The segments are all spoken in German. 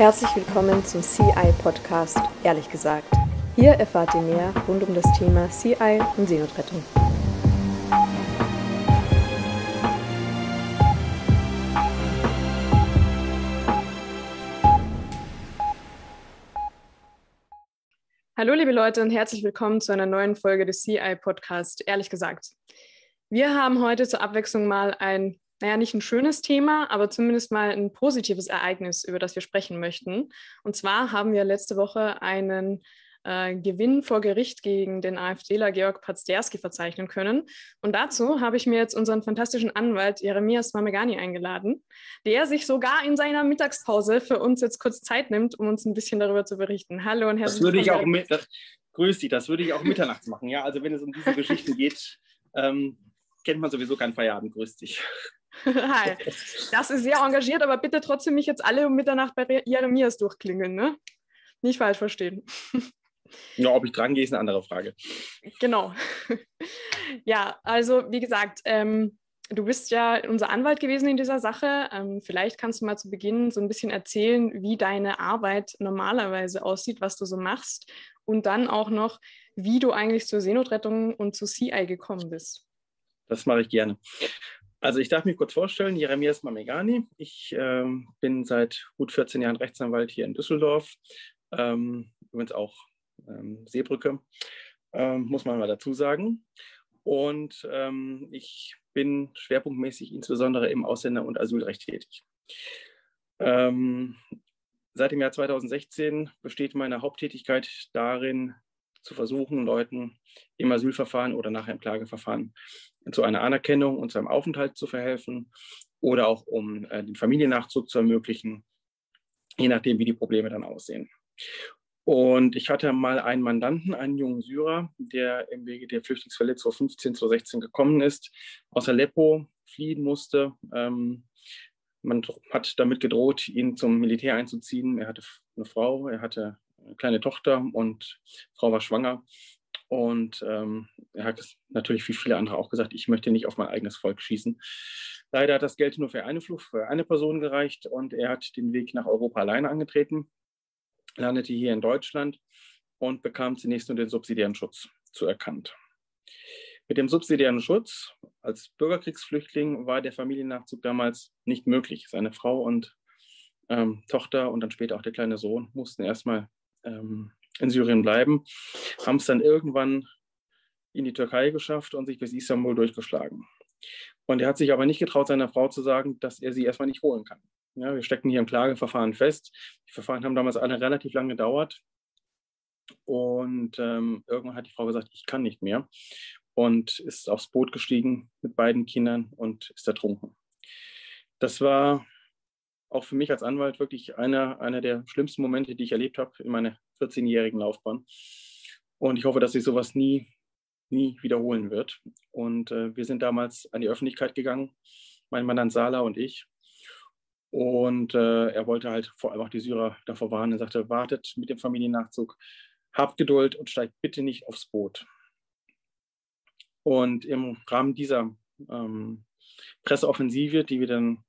Herzlich willkommen zum CI Podcast, ehrlich gesagt. Hier erfahrt ihr mehr rund um das Thema CI und Seenotrettung. Hallo liebe Leute und herzlich willkommen zu einer neuen Folge des CI Podcast, ehrlich gesagt. Wir haben heute zur Abwechslung mal ein naja, nicht ein schönes Thema, aber zumindest mal ein positives Ereignis, über das wir sprechen möchten. Und zwar haben wir letzte Woche einen äh, Gewinn vor Gericht gegen den AfDler Georg Pazderski verzeichnen können. Und dazu habe ich mir jetzt unseren fantastischen Anwalt Jeremias Mamegani eingeladen, der sich sogar in seiner Mittagspause für uns jetzt kurz Zeit nimmt, um uns ein bisschen darüber zu berichten. Hallo und herzlich willkommen. Das würde ich auch mit, das, grüß dich, das würde ich auch mitternachts machen. Ja, also wenn es um diese Geschichten geht, ähm, kennt man sowieso keinen Feierabend. Grüß dich. Hi. Das ist sehr engagiert, aber bitte trotzdem nicht jetzt alle um Mitternacht bei Jeremias durchklingeln, ne? Nicht falsch verstehen. Ja, ob ich dran gehe, ist eine andere Frage. Genau. Ja, also wie gesagt, ähm, du bist ja unser Anwalt gewesen in dieser Sache. Ähm, vielleicht kannst du mal zu Beginn so ein bisschen erzählen, wie deine Arbeit normalerweise aussieht, was du so machst und dann auch noch, wie du eigentlich zur Seenotrettung und zu CI gekommen bist. Das mache ich gerne. Also ich darf mich kurz vorstellen, Jeremias Mamegani. Ich äh, bin seit gut 14 Jahren Rechtsanwalt hier in Düsseldorf, ähm, übrigens auch ähm, Seebrücke, ähm, muss man mal dazu sagen. Und ähm, ich bin schwerpunktmäßig insbesondere im Ausländer- und Asylrecht tätig. Ähm, seit dem Jahr 2016 besteht meine Haupttätigkeit darin, zu versuchen, Leuten im Asylverfahren oder nachher im Klageverfahren zu einer Anerkennung und zu einem Aufenthalt zu verhelfen oder auch um äh, den Familiennachzug zu ermöglichen, je nachdem, wie die Probleme dann aussehen. Und ich hatte mal einen Mandanten, einen jungen Syrer, der im Wege der Flüchtlingsfälle 2015, 2016 gekommen ist, aus Aleppo fliehen musste. Ähm, man hat damit gedroht, ihn zum Militär einzuziehen. Er hatte eine Frau, er hatte eine kleine Tochter und Frau war schwanger. Und ähm, er hat natürlich wie viele andere auch gesagt, ich möchte nicht auf mein eigenes Volk schießen. Leider hat das Geld nur für eine Flucht, für eine Person gereicht und er hat den Weg nach Europa alleine angetreten, landete hier in Deutschland und bekam zunächst nur den subsidiären Schutz zuerkannt. Mit dem subsidiären Schutz als Bürgerkriegsflüchtling war der Familiennachzug damals nicht möglich. Seine Frau und ähm, Tochter und dann später auch der kleine Sohn mussten erstmal ähm, in Syrien bleiben, haben es dann irgendwann in die Türkei geschafft und sich bis Istanbul durchgeschlagen. Und er hat sich aber nicht getraut, seiner Frau zu sagen, dass er sie erstmal nicht holen kann. Ja, wir stecken hier im Klageverfahren fest. Die Verfahren haben damals alle relativ lange gedauert. Und ähm, irgendwann hat die Frau gesagt, ich kann nicht mehr. Und ist aufs Boot gestiegen mit beiden Kindern und ist ertrunken. Das war auch für mich als Anwalt wirklich einer, einer der schlimmsten Momente, die ich erlebt habe in meiner 14-jährigen Laufbahn. Und ich hoffe, dass sich sowas nie, nie wiederholen wird. Und äh, wir sind damals an die Öffentlichkeit gegangen, mein Mandant Sala und ich. Und äh, er wollte halt vor allem auch die Syrer davor warnen. Er sagte, wartet mit dem Familiennachzug, habt Geduld und steigt bitte nicht aufs Boot. Und im Rahmen dieser ähm, Presseoffensive, die wir dann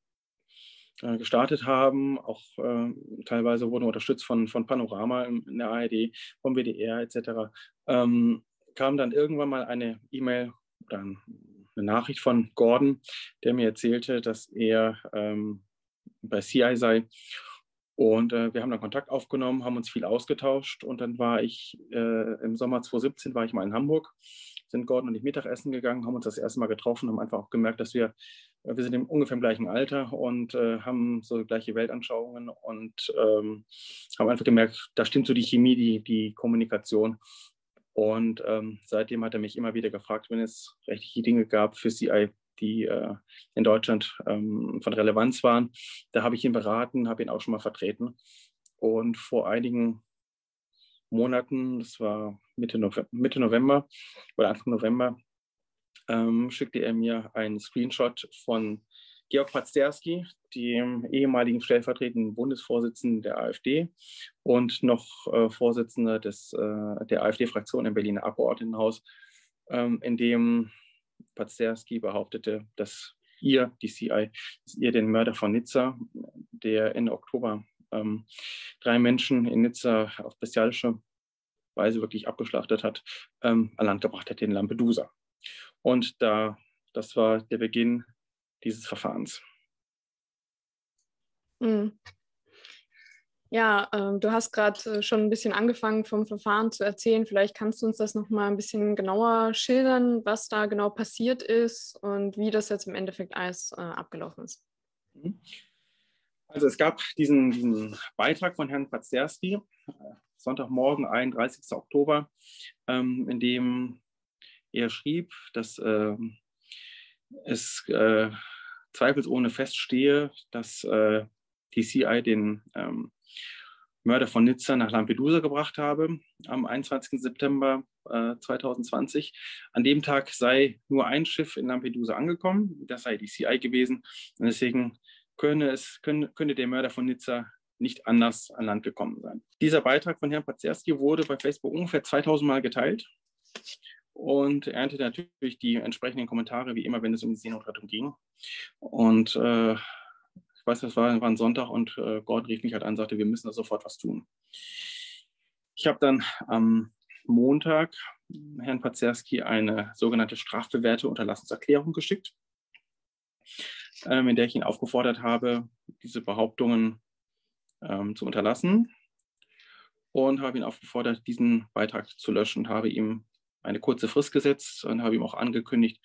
äh, gestartet haben. Auch äh, teilweise wurden unterstützt von, von Panorama in der ARD, vom WDR etc. Ähm, kam dann irgendwann mal eine E-Mail oder eine Nachricht von Gordon, der mir erzählte, dass er ähm, bei CI sei. Und äh, wir haben dann Kontakt aufgenommen, haben uns viel ausgetauscht und dann war ich äh, im Sommer 2017 war ich mal in Hamburg, sind Gordon und ich Mittagessen gegangen, haben uns das erste Mal getroffen, haben einfach auch gemerkt, dass wir wir sind im ungefähr im gleichen Alter und äh, haben so gleiche Weltanschauungen und ähm, haben einfach gemerkt, da stimmt so die Chemie, die, die Kommunikation. Und ähm, seitdem hat er mich immer wieder gefragt, wenn es rechtliche Dinge gab für CI, die äh, in Deutschland ähm, von Relevanz waren. Da habe ich ihn beraten, habe ihn auch schon mal vertreten. Und vor einigen Monaten, das war Mitte, Nove Mitte November oder Anfang November, ähm, schickte er mir einen Screenshot von Georg Pazderski, dem ehemaligen stellvertretenden Bundesvorsitzenden der AfD und noch äh, Vorsitzender des, äh, der AfD-Fraktion im Berliner Abgeordnetenhaus, ähm, in dem Pazderski behauptete, dass ihr, die CI, dass ihr den Mörder von Nizza, der Ende Oktober ähm, drei Menschen in Nizza auf bestialische Weise wirklich abgeschlachtet hat, ähm, an Land gebracht hat in Lampedusa. Und da, das war der Beginn dieses Verfahrens. Mhm. Ja, äh, du hast gerade äh, schon ein bisschen angefangen vom Verfahren zu erzählen. Vielleicht kannst du uns das noch mal ein bisschen genauer schildern, was da genau passiert ist und wie das jetzt im Endeffekt alles äh, abgelaufen ist. Mhm. Also es gab diesen, diesen Beitrag von Herrn Pazerski, äh, Sonntagmorgen, 31. Oktober, ähm, in dem er schrieb, dass äh, es äh, zweifelsohne feststehe, dass äh, die CI den ähm, Mörder von Nizza nach Lampedusa gebracht habe am 21. September äh, 2020. An dem Tag sei nur ein Schiff in Lampedusa angekommen, das sei die CI gewesen. Und deswegen könne, es, könne, könne der Mörder von Nizza nicht anders an Land gekommen sein. Dieser Beitrag von Herrn Pazerski wurde bei Facebook ungefähr 2000 Mal geteilt und erntete natürlich die entsprechenden Kommentare, wie immer, wenn es um die Seenotrettung ging. Und äh, ich weiß, das war, war ein Sonntag und äh, Gordon rief mich halt an und sagte, wir müssen da sofort was tun. Ich habe dann am Montag Herrn Pazerski eine sogenannte strafbewährte Unterlassenserklärung geschickt, ähm, in der ich ihn aufgefordert habe, diese Behauptungen ähm, zu unterlassen und habe ihn aufgefordert, diesen Beitrag zu löschen und habe ihm eine kurze Frist gesetzt und habe ihm auch angekündigt,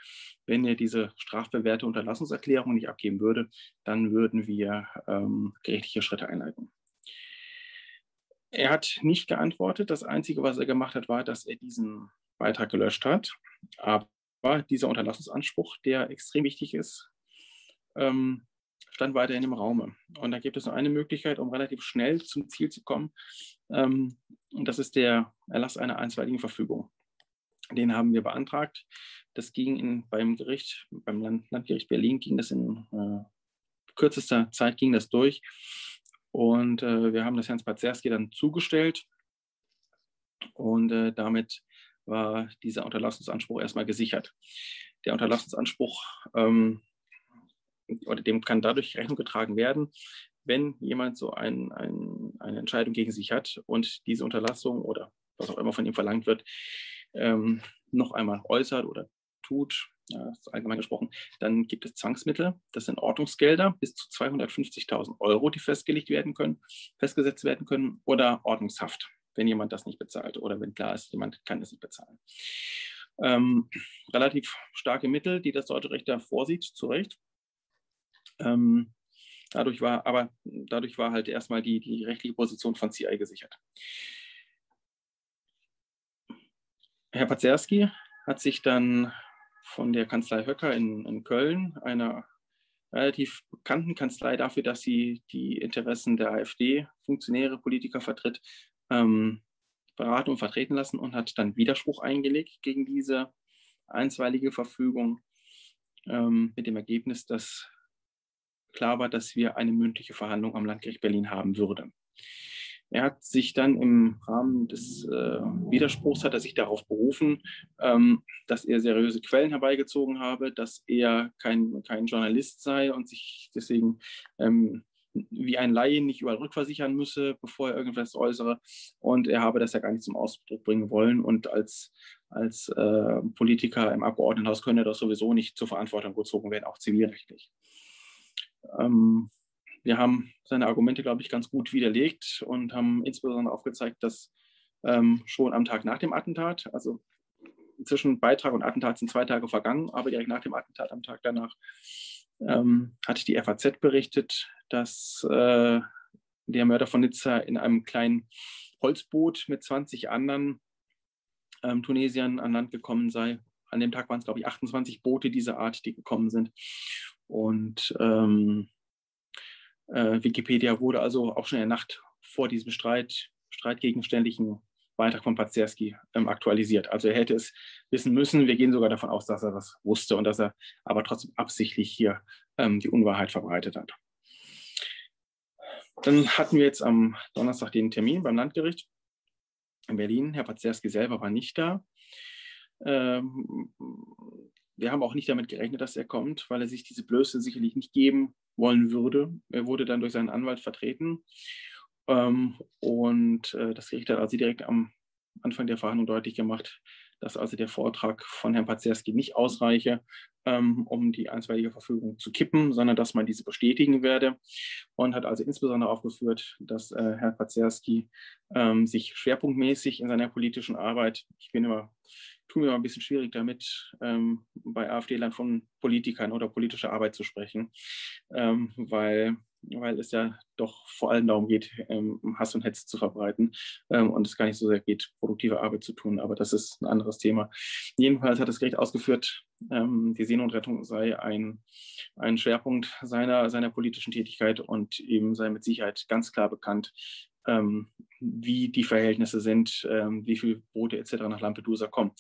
wenn er diese strafbewährte Unterlassungserklärung nicht abgeben würde, dann würden wir ähm, gerichtliche Schritte einleiten. Er hat nicht geantwortet. Das Einzige, was er gemacht hat, war, dass er diesen Beitrag gelöscht hat. Aber dieser Unterlassungsanspruch, der extrem wichtig ist, ähm, stand weiterhin im Raume. Und da gibt es nur eine Möglichkeit, um relativ schnell zum Ziel zu kommen. Ähm, und das ist der Erlass einer einstweiligen Verfügung. Den haben wir beantragt. Das ging in, beim Gericht, beim Land, Landgericht Berlin ging das in äh, kürzester Zeit ging das durch. Und äh, wir haben das Herrn Spazerski dann zugestellt. Und äh, damit war dieser Unterlassungsanspruch erstmal gesichert. Der Unterlassungsanspruch ähm, oder dem kann dadurch Rechnung getragen werden, wenn jemand so ein, ein, eine Entscheidung gegen sich hat und diese Unterlassung oder was auch immer von ihm verlangt wird, ähm, noch einmal äußert oder tut, ja, allgemein gesprochen, dann gibt es Zwangsmittel, das sind Ordnungsgelder bis zu 250.000 Euro, die festgelegt werden können, festgesetzt werden können, oder Ordnungshaft, wenn jemand das nicht bezahlt oder wenn klar ist, jemand kann das nicht bezahlen. Ähm, relativ starke Mittel, die das deutsche Recht da vorsieht, zu Recht. Ähm, dadurch war aber dadurch war halt erstmal die, die rechtliche Position von CI gesichert. Herr Pazerski hat sich dann von der Kanzlei Höcker in, in Köln, einer relativ bekannten Kanzlei dafür, dass sie die Interessen der AfD, Funktionäre, Politiker vertritt, ähm, beraten und vertreten lassen und hat dann Widerspruch eingelegt gegen diese einstweilige Verfügung ähm, mit dem Ergebnis, dass klar war, dass wir eine mündliche Verhandlung am Landgericht Berlin haben würden. Er hat sich dann im Rahmen des äh, Widerspruchs hat er sich darauf berufen, ähm, dass er seriöse Quellen herbeigezogen habe, dass er kein, kein Journalist sei und sich deswegen ähm, wie ein Laie nicht überall rückversichern müsse, bevor er irgendwas äußere. Und er habe das ja gar nicht zum Ausdruck bringen wollen. Und als, als äh, Politiker im Abgeordnetenhaus könne er das sowieso nicht zur Verantwortung gezogen werden, auch zivilrechtlich. Ähm, wir haben seine Argumente, glaube ich, ganz gut widerlegt und haben insbesondere aufgezeigt, dass ähm, schon am Tag nach dem Attentat, also zwischen Beitrag und Attentat sind zwei Tage vergangen, aber direkt nach dem Attentat, am Tag danach, ähm, hat die FAZ berichtet, dass äh, der Mörder von Nizza in einem kleinen Holzboot mit 20 anderen ähm, Tunesiern an Land gekommen sei. An dem Tag waren es, glaube ich, 28 Boote dieser Art, die gekommen sind. Und ähm, äh, Wikipedia wurde also auch schon in der Nacht vor diesem Streit, streitgegenständlichen Beitrag von Pazerski ähm, aktualisiert. Also er hätte es wissen müssen. Wir gehen sogar davon aus, dass er das wusste und dass er aber trotzdem absichtlich hier ähm, die Unwahrheit verbreitet hat. Dann hatten wir jetzt am Donnerstag den Termin beim Landgericht in Berlin. Herr Pazerski selber war nicht da. Ähm, wir haben auch nicht damit gerechnet, dass er kommt, weil er sich diese Blöße sicherlich nicht geben wollen würde. Er wurde dann durch seinen Anwalt vertreten. Ähm, und äh, das Gericht hat also direkt am Anfang der Verhandlung deutlich gemacht, dass also der Vortrag von Herrn Pazerski nicht ausreiche, ähm, um die einstweilige Verfügung zu kippen, sondern dass man diese bestätigen werde und hat also insbesondere aufgeführt, dass äh, Herr Pazerski ähm, sich schwerpunktmäßig in seiner politischen Arbeit, ich bin immer tue mir immer ein bisschen schwierig damit, ähm, bei AfD-Land von Politikern oder politischer Arbeit zu sprechen, ähm, weil weil es ja doch vor allem darum geht, ähm, Hass und Hetze zu verbreiten ähm, und es gar nicht so sehr geht, produktive Arbeit zu tun. Aber das ist ein anderes Thema. Jedenfalls hat das Gericht ausgeführt, ähm, die Seenotrettung sei ein, ein Schwerpunkt seiner, seiner politischen Tätigkeit und ihm sei mit Sicherheit ganz klar bekannt, wie die Verhältnisse sind, wie viele Boote etc. nach Lampedusa kommen.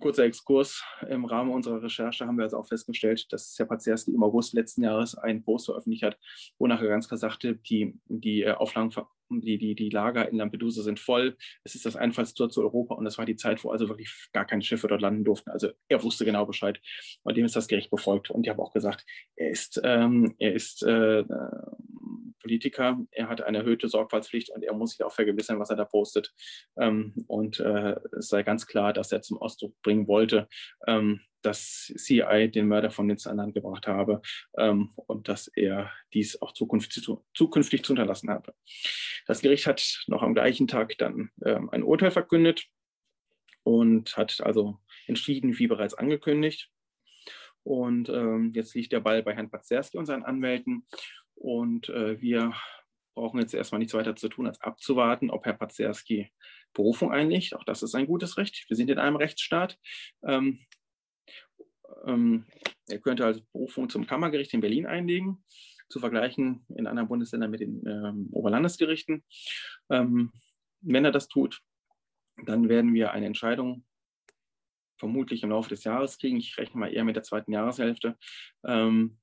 Kurzer Exkurs. Im Rahmen unserer Recherche haben wir also auch festgestellt, dass Herr Pazerski im August letzten Jahres einen Post veröffentlicht hat, wonach er ganz klar sagte, die, die äh, Auflagen, die, die, die Lager in Lampedusa sind voll. Es ist das Einfallstor zu Europa und das war die Zeit, wo also wirklich gar keine Schiffe dort landen durften. Also er wusste genau Bescheid und dem ist das Gericht befolgt. Und ich habe auch gesagt, er ist, ähm, er ist äh, Politiker. Er hat eine erhöhte Sorgfaltspflicht und er muss sich auch vergewissern, was er da postet. Ähm, und äh, es sei ganz klar, dass er zum Ausdruck bringen wollte, ähm, dass CI den Mörder von Nizza an Land gebracht habe ähm, und dass er dies auch zukünftig, zukünftig zu unterlassen habe. Das Gericht hat noch am gleichen Tag dann ähm, ein Urteil verkündet und hat also entschieden, wie bereits angekündigt. Und ähm, jetzt liegt der Ball bei Herrn Pazerski und seinen Anwälten. Und äh, wir brauchen jetzt erstmal nichts weiter zu tun, als abzuwarten, ob Herr Pazerski Berufung einlegt. Auch das ist ein gutes Recht. Wir sind in einem Rechtsstaat. Ähm, ähm, er könnte also Berufung zum Kammergericht in Berlin einlegen, zu vergleichen in anderen Bundesländern mit den ähm, Oberlandesgerichten. Ähm, wenn er das tut, dann werden wir eine Entscheidung vermutlich im Laufe des Jahres kriegen. Ich rechne mal eher mit der zweiten Jahreshälfte. Ähm,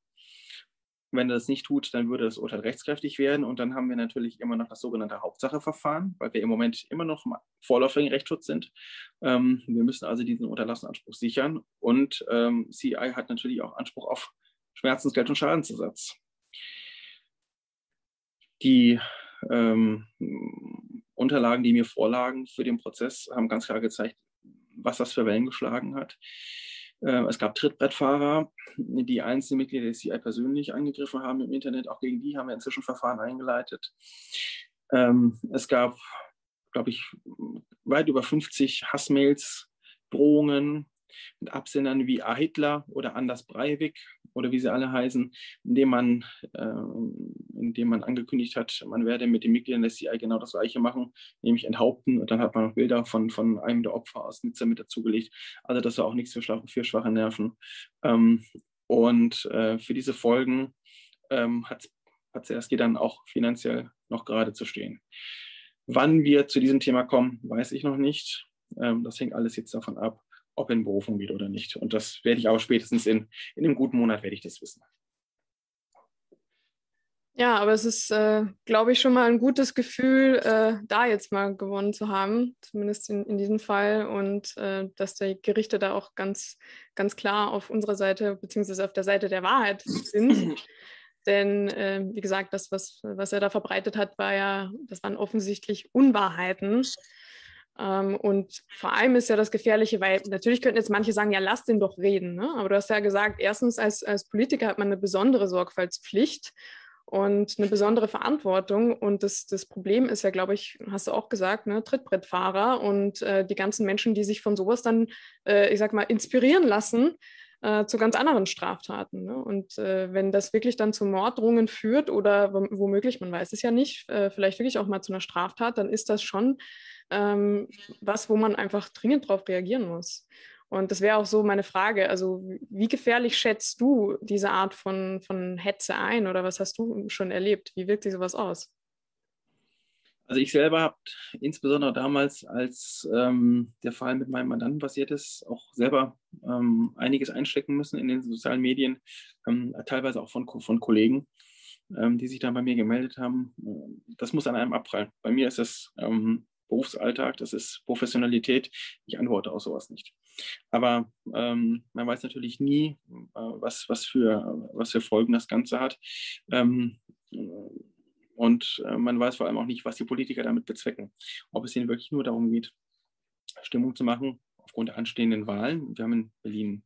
wenn er das nicht tut, dann würde das Urteil rechtskräftig werden und dann haben wir natürlich immer noch das sogenannte Hauptsacheverfahren, weil wir im Moment immer noch im vorläufigen Rechtsschutz sind. Ähm, wir müssen also diesen Unterlassenanspruch sichern und ähm, CI hat natürlich auch Anspruch auf Schmerzensgeld und Schadensersatz. Die ähm, Unterlagen, die mir vorlagen für den Prozess, haben ganz klar gezeigt, was das für Wellen geschlagen hat. Ähm, es gab Trittbrettfahrer, die einzelne Mitglieder des CI persönlich angegriffen haben im Internet. Auch gegen die haben wir inzwischen Verfahren eingeleitet. Ähm, es gab, glaube ich, weit über 50 Hassmails, Drohungen, mit Absendern wie A. Hitler oder Anders Breivik oder wie sie alle heißen, indem man, äh, indem man angekündigt hat, man werde mit den Mitgliedern des CI genau das Gleiche machen, nämlich enthaupten. Und dann hat man noch Bilder von, von einem der Opfer aus Nizza mit dazugelegt. Also das war auch nichts für, schwache, für schwache Nerven. Ähm, und äh, für diese Folgen ähm, hat Pazerski dann auch finanziell noch gerade zu stehen. Wann wir zu diesem Thema kommen, weiß ich noch nicht. Ähm, das hängt alles jetzt davon ab, ob in Berufung geht oder nicht. Und das werde ich aber spätestens in, in einem guten Monat werde ich das wissen. Ja, aber es ist, äh, glaube ich, schon mal ein gutes Gefühl, äh, da jetzt mal gewonnen zu haben, zumindest in, in diesem Fall. Und äh, dass die Gerichte da auch ganz, ganz klar auf unserer Seite, beziehungsweise auf der Seite der Wahrheit sind. Denn, äh, wie gesagt, das, was, was er da verbreitet hat, war ja, das waren offensichtlich Unwahrheiten. Ähm, und vor allem ist ja das Gefährliche, weil natürlich könnten jetzt manche sagen, ja, lass den doch reden. Ne? Aber du hast ja gesagt, erstens als, als Politiker hat man eine besondere Sorgfaltspflicht und eine besondere Verantwortung. Und das, das Problem ist ja, glaube ich, hast du auch gesagt, ne, Trittbrettfahrer und äh, die ganzen Menschen, die sich von sowas dann, äh, ich sag mal, inspirieren lassen äh, zu ganz anderen Straftaten. Ne? Und äh, wenn das wirklich dann zu Morddrohungen führt oder womöglich, man weiß es ja nicht, äh, vielleicht wirklich auch mal zu einer Straftat, dann ist das schon ähm, was, wo man einfach dringend darauf reagieren muss. Und das wäre auch so meine Frage. Also, wie gefährlich schätzt du diese Art von, von Hetze ein oder was hast du schon erlebt? Wie wirkt sich sowas aus? Also ich selber habe insbesondere damals, als ähm, der Fall mit meinem Mandanten passiert ist, auch selber ähm, einiges einstecken müssen in den sozialen Medien, ähm, teilweise auch von, von Kollegen, ähm, die sich dann bei mir gemeldet haben. Das muss an einem abprallen. Bei mir ist es ähm, Berufsalltag, das ist Professionalität. Ich antworte auf sowas nicht. Aber ähm, man weiß natürlich nie, äh, was, was, für, was für Folgen das Ganze hat. Und äh, man weiß vor allem auch nicht, was die Politiker damit bezwecken. Ob es ihnen wirklich nur darum geht, Stimmung zu machen aufgrund der anstehenden Wahlen. Wir haben in Berlin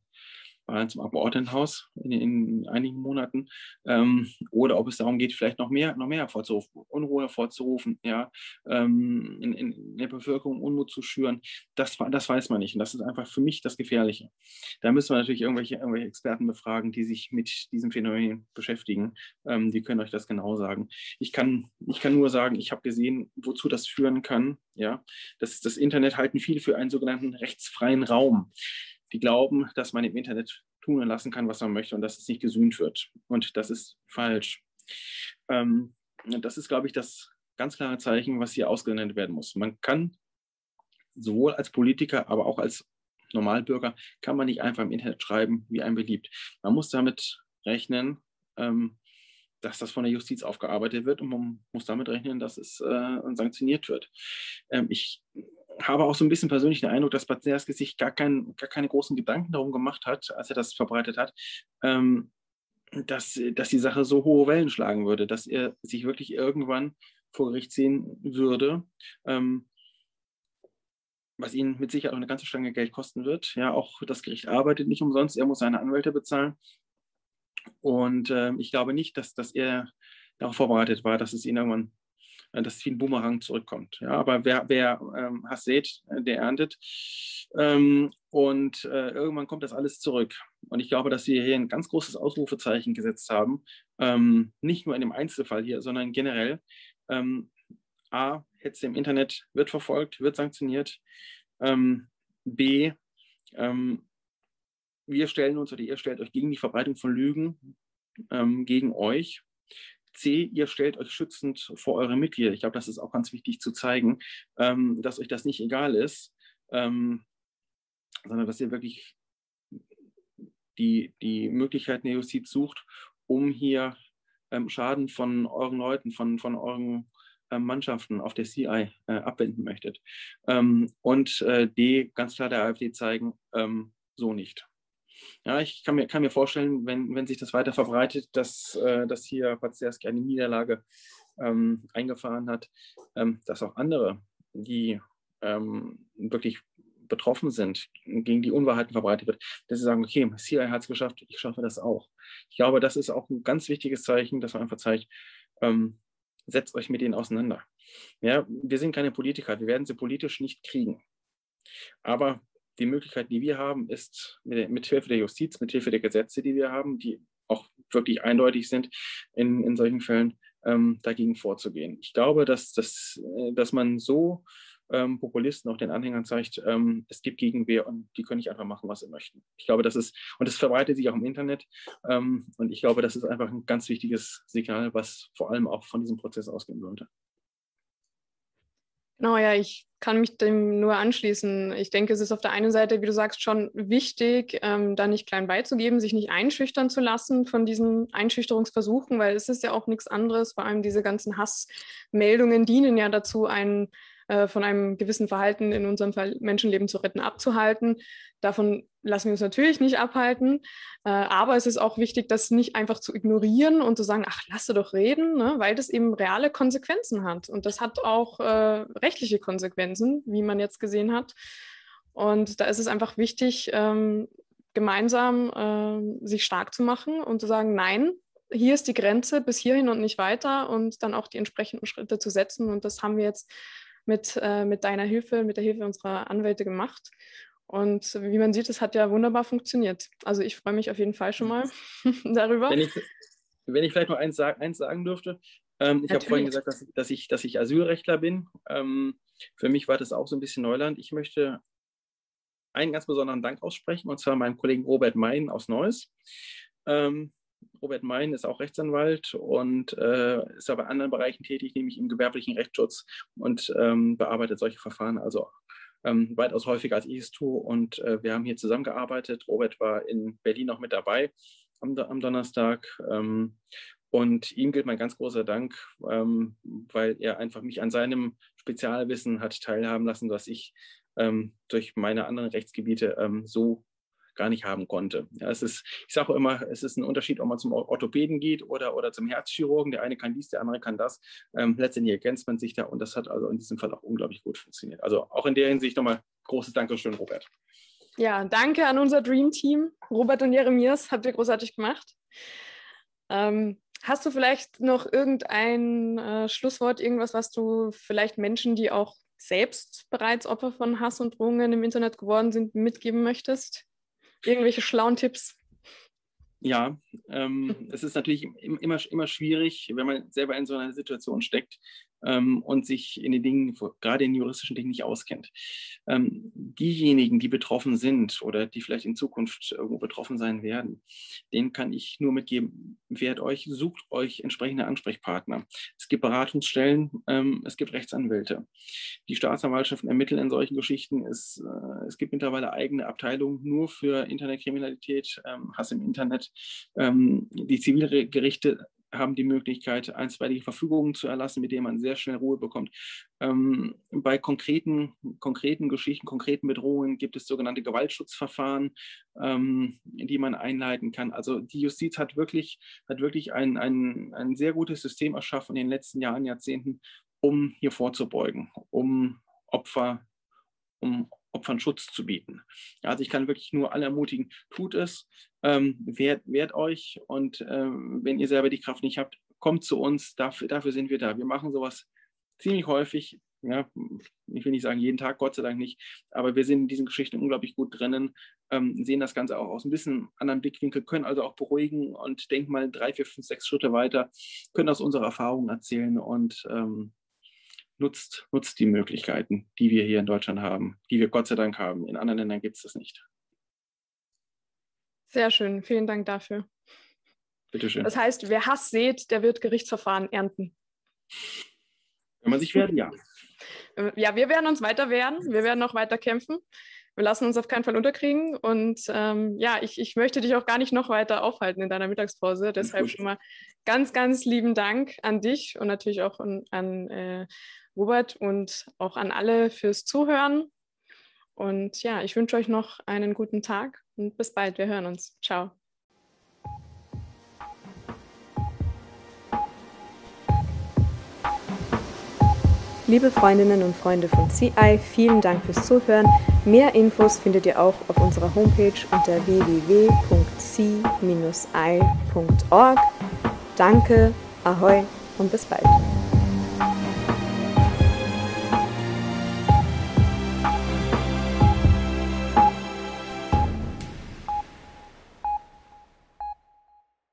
Wahlen zum Abgeordnetenhaus in, in einigen Monaten, ähm, oder ob es darum geht, vielleicht noch mehr, noch mehr hervorzurufen, Unruhe hervorzurufen, ja, ähm, in, in, der Bevölkerung Unmut zu schüren, das, das weiß man nicht. Und das ist einfach für mich das Gefährliche. Da müssen wir natürlich irgendwelche, irgendwelche Experten befragen, die sich mit diesem Phänomen beschäftigen. Ähm, die können euch das genau sagen. Ich kann, ich kann nur sagen, ich habe gesehen, wozu das führen kann. Ja, das, das Internet halten viele für einen sogenannten rechtsfreien Raum die glauben, dass man im Internet tun und lassen kann, was man möchte und dass es nicht gesühnt wird. Und das ist falsch. Ähm, das ist, glaube ich, das ganz klare Zeichen, was hier ausgesendet werden muss. Man kann sowohl als Politiker, aber auch als Normalbürger, kann man nicht einfach im Internet schreiben, wie einem beliebt. Man muss damit rechnen, ähm, dass das von der Justiz aufgearbeitet wird und man muss damit rechnen, dass es äh, sanktioniert wird. Ähm, ich habe auch so ein bisschen persönlich den Eindruck, dass Batzerski sich gar, kein, gar keine großen Gedanken darum gemacht hat, als er das verbreitet hat, ähm, dass, dass die Sache so hohe Wellen schlagen würde, dass er sich wirklich irgendwann vor Gericht sehen würde, ähm, was ihn mit Sicherheit auch eine ganze Stange Geld kosten wird. Ja, auch das Gericht arbeitet nicht umsonst, er muss seine Anwälte bezahlen. Und äh, ich glaube nicht, dass, dass er darauf vorbereitet war, dass es ihn irgendwann dass es wie ein Boomerang zurückkommt. Ja, aber wer, wer ähm, Hass sät, äh, der erntet. Ähm, und äh, irgendwann kommt das alles zurück. Und ich glaube, dass wir hier ein ganz großes Ausrufezeichen gesetzt haben. Ähm, nicht nur in dem Einzelfall hier, sondern generell. Ähm, A, Hetze im Internet wird verfolgt, wird sanktioniert. Ähm, B, ähm, wir stellen uns oder ihr stellt euch gegen die Verbreitung von Lügen gegen euch. C, ihr stellt euch schützend vor eure Mitglieder. Ich glaube, das ist auch ganz wichtig zu zeigen, ähm, dass euch das nicht egal ist, ähm, sondern dass ihr wirklich die, die Möglichkeiten der Justiz sucht, um hier ähm, Schaden von euren Leuten, von, von euren äh, Mannschaften auf der CI äh, abwenden möchtet. Ähm, und äh, D, ganz klar der AfD zeigen, ähm, so nicht. Ja, ich kann mir, kann mir vorstellen, wenn, wenn sich das weiter verbreitet, dass, äh, dass hier Pazerski eine Niederlage ähm, eingefahren hat, ähm, dass auch andere, die ähm, wirklich betroffen sind, gegen die Unwahrheiten verbreitet wird, dass sie sagen, okay, CIA hat es geschafft, ich schaffe das auch. Ich glaube, das ist auch ein ganz wichtiges Zeichen, dass man einfach zeigt, ähm, setzt euch mit denen auseinander. Ja, wir sind keine Politiker, wir werden sie politisch nicht kriegen. Aber die Möglichkeit, die wir haben, ist mit, Hilfe der Justiz, mit Hilfe der Gesetze, die wir haben, die auch wirklich eindeutig sind in, in solchen Fällen, ähm, dagegen vorzugehen. Ich glaube, dass, dass, äh, dass man so ähm, Populisten auch den Anhängern zeigt, ähm, es gibt Gegenwehr und die können nicht einfach machen, was sie möchten. Ich glaube, das ist, und das verbreitet sich auch im Internet. Ähm, und ich glaube, das ist einfach ein ganz wichtiges Signal, was vor allem auch von diesem Prozess ausgehen sollte. Genau, ja, ich kann mich dem nur anschließen. Ich denke, es ist auf der einen Seite, wie du sagst, schon wichtig, ähm, da nicht klein beizugeben, sich nicht einschüchtern zu lassen von diesen Einschüchterungsversuchen, weil es ist ja auch nichts anderes. Vor allem diese ganzen Hassmeldungen dienen ja dazu, einen äh, von einem gewissen Verhalten, in unserem Fall Menschenleben zu retten, abzuhalten. Davon lassen wir uns natürlich nicht abhalten. Äh, aber es ist auch wichtig, das nicht einfach zu ignorieren und zu sagen, ach, lasse doch reden, ne? weil das eben reale Konsequenzen hat. Und das hat auch äh, rechtliche Konsequenzen, wie man jetzt gesehen hat. Und da ist es einfach wichtig, ähm, gemeinsam äh, sich stark zu machen und zu sagen, nein, hier ist die Grenze bis hierhin und nicht weiter und dann auch die entsprechenden Schritte zu setzen. Und das haben wir jetzt mit, äh, mit deiner Hilfe, mit der Hilfe unserer Anwälte gemacht. Und wie man sieht, es hat ja wunderbar funktioniert. Also ich freue mich auf jeden Fall schon mal darüber. Wenn ich, wenn ich vielleicht noch eins, sag, eins sagen dürfte. Ähm, ich habe vorhin gesagt, dass, dass, ich, dass ich Asylrechtler bin. Ähm, für mich war das auch so ein bisschen Neuland. Ich möchte einen ganz besonderen Dank aussprechen, und zwar meinem Kollegen Robert Mein aus Neuss. Ähm, Robert Mein ist auch Rechtsanwalt und äh, ist aber in anderen Bereichen tätig, nämlich im gewerblichen Rechtsschutz und ähm, bearbeitet solche Verfahren also ähm, weitaus häufiger als ich es tue. Und äh, wir haben hier zusammengearbeitet. Robert war in Berlin auch mit dabei am, am Donnerstag. Ähm, und ihm gilt mein ganz großer Dank, ähm, weil er einfach mich an seinem Spezialwissen hat teilhaben lassen, dass ich ähm, durch meine anderen Rechtsgebiete ähm, so gar nicht haben konnte. Ja, es ist, ich sage immer, es ist ein Unterschied, ob man zum Orthopäden geht oder, oder zum Herzchirurgen. Der eine kann dies, der andere kann das. Ähm, letztendlich ergänzt man sich da und das hat also in diesem Fall auch unglaublich gut funktioniert. Also auch in der Hinsicht nochmal großes Dankeschön, Robert. Ja, danke an unser Dream Team. Robert und Jeremias habt ihr großartig gemacht. Ähm, hast du vielleicht noch irgendein äh, Schlusswort, irgendwas, was du vielleicht Menschen, die auch selbst bereits Opfer von Hass und Drohungen im Internet geworden sind, mitgeben möchtest? Irgendwelche schlauen Tipps? Ja, ähm, es ist natürlich immer, immer schwierig, wenn man selber in so einer Situation steckt, ähm, und sich in den Dingen, gerade in juristischen Dingen, nicht auskennt. Ähm, diejenigen, die betroffen sind oder die vielleicht in Zukunft irgendwo betroffen sein werden, denen kann ich nur mitgeben, wehrt euch, sucht euch entsprechende Ansprechpartner. Es gibt Beratungsstellen, ähm, es gibt Rechtsanwälte. Die Staatsanwaltschaften ermitteln in solchen Geschichten. Es, äh, es gibt mittlerweile eigene Abteilungen nur für Internetkriminalität, ähm, Hass im Internet. Ähm, die Zivilgerichte haben die Möglichkeit, einstweilige Verfügungen zu erlassen, mit denen man sehr schnell Ruhe bekommt. Ähm, bei konkreten, konkreten Geschichten, konkreten Bedrohungen gibt es sogenannte Gewaltschutzverfahren, ähm, die man einleiten kann. Also die Justiz hat wirklich, hat wirklich ein, ein, ein sehr gutes System erschaffen in den letzten Jahren, Jahrzehnten, um hier vorzubeugen, um Opfer, um Opfern Schutz zu bieten. Also ich kann wirklich nur alle ermutigen, tut es, ähm, wehrt, wehrt euch und ähm, wenn ihr selber die Kraft nicht habt, kommt zu uns, dafür, dafür sind wir da. Wir machen sowas ziemlich häufig, ja, ich will nicht sagen jeden Tag, Gott sei Dank nicht, aber wir sind in diesen Geschichten unglaublich gut drinnen, ähm, sehen das Ganze auch aus ein bisschen anderen Blickwinkel, können also auch beruhigen und denken mal drei, vier, fünf, sechs Schritte weiter, können aus unserer Erfahrung erzählen und ähm, nutzt, nutzt die Möglichkeiten, die wir hier in Deutschland haben, die wir Gott sei Dank haben. In anderen Ländern gibt es das nicht. Sehr schön, vielen Dank dafür. Bitte schön. Das heißt, wer Hass sät, der wird Gerichtsverfahren ernten. Wenn man sich wehren, ja. Ja, wir werden uns weiter wehren, wir werden noch weiter kämpfen. Wir lassen uns auf keinen Fall unterkriegen. Und ähm, ja, ich, ich möchte dich auch gar nicht noch weiter aufhalten in deiner Mittagspause. Deshalb schon mal ganz, ganz lieben Dank an dich und natürlich auch an, an äh, Robert und auch an alle fürs Zuhören. Und ja, ich wünsche euch noch einen guten Tag und bis bald. Wir hören uns. Ciao. Liebe Freundinnen und Freunde von CI, vielen Dank fürs Zuhören. Mehr Infos findet ihr auch auf unserer Homepage unter www.c-i.org. Danke, ahoi und bis bald.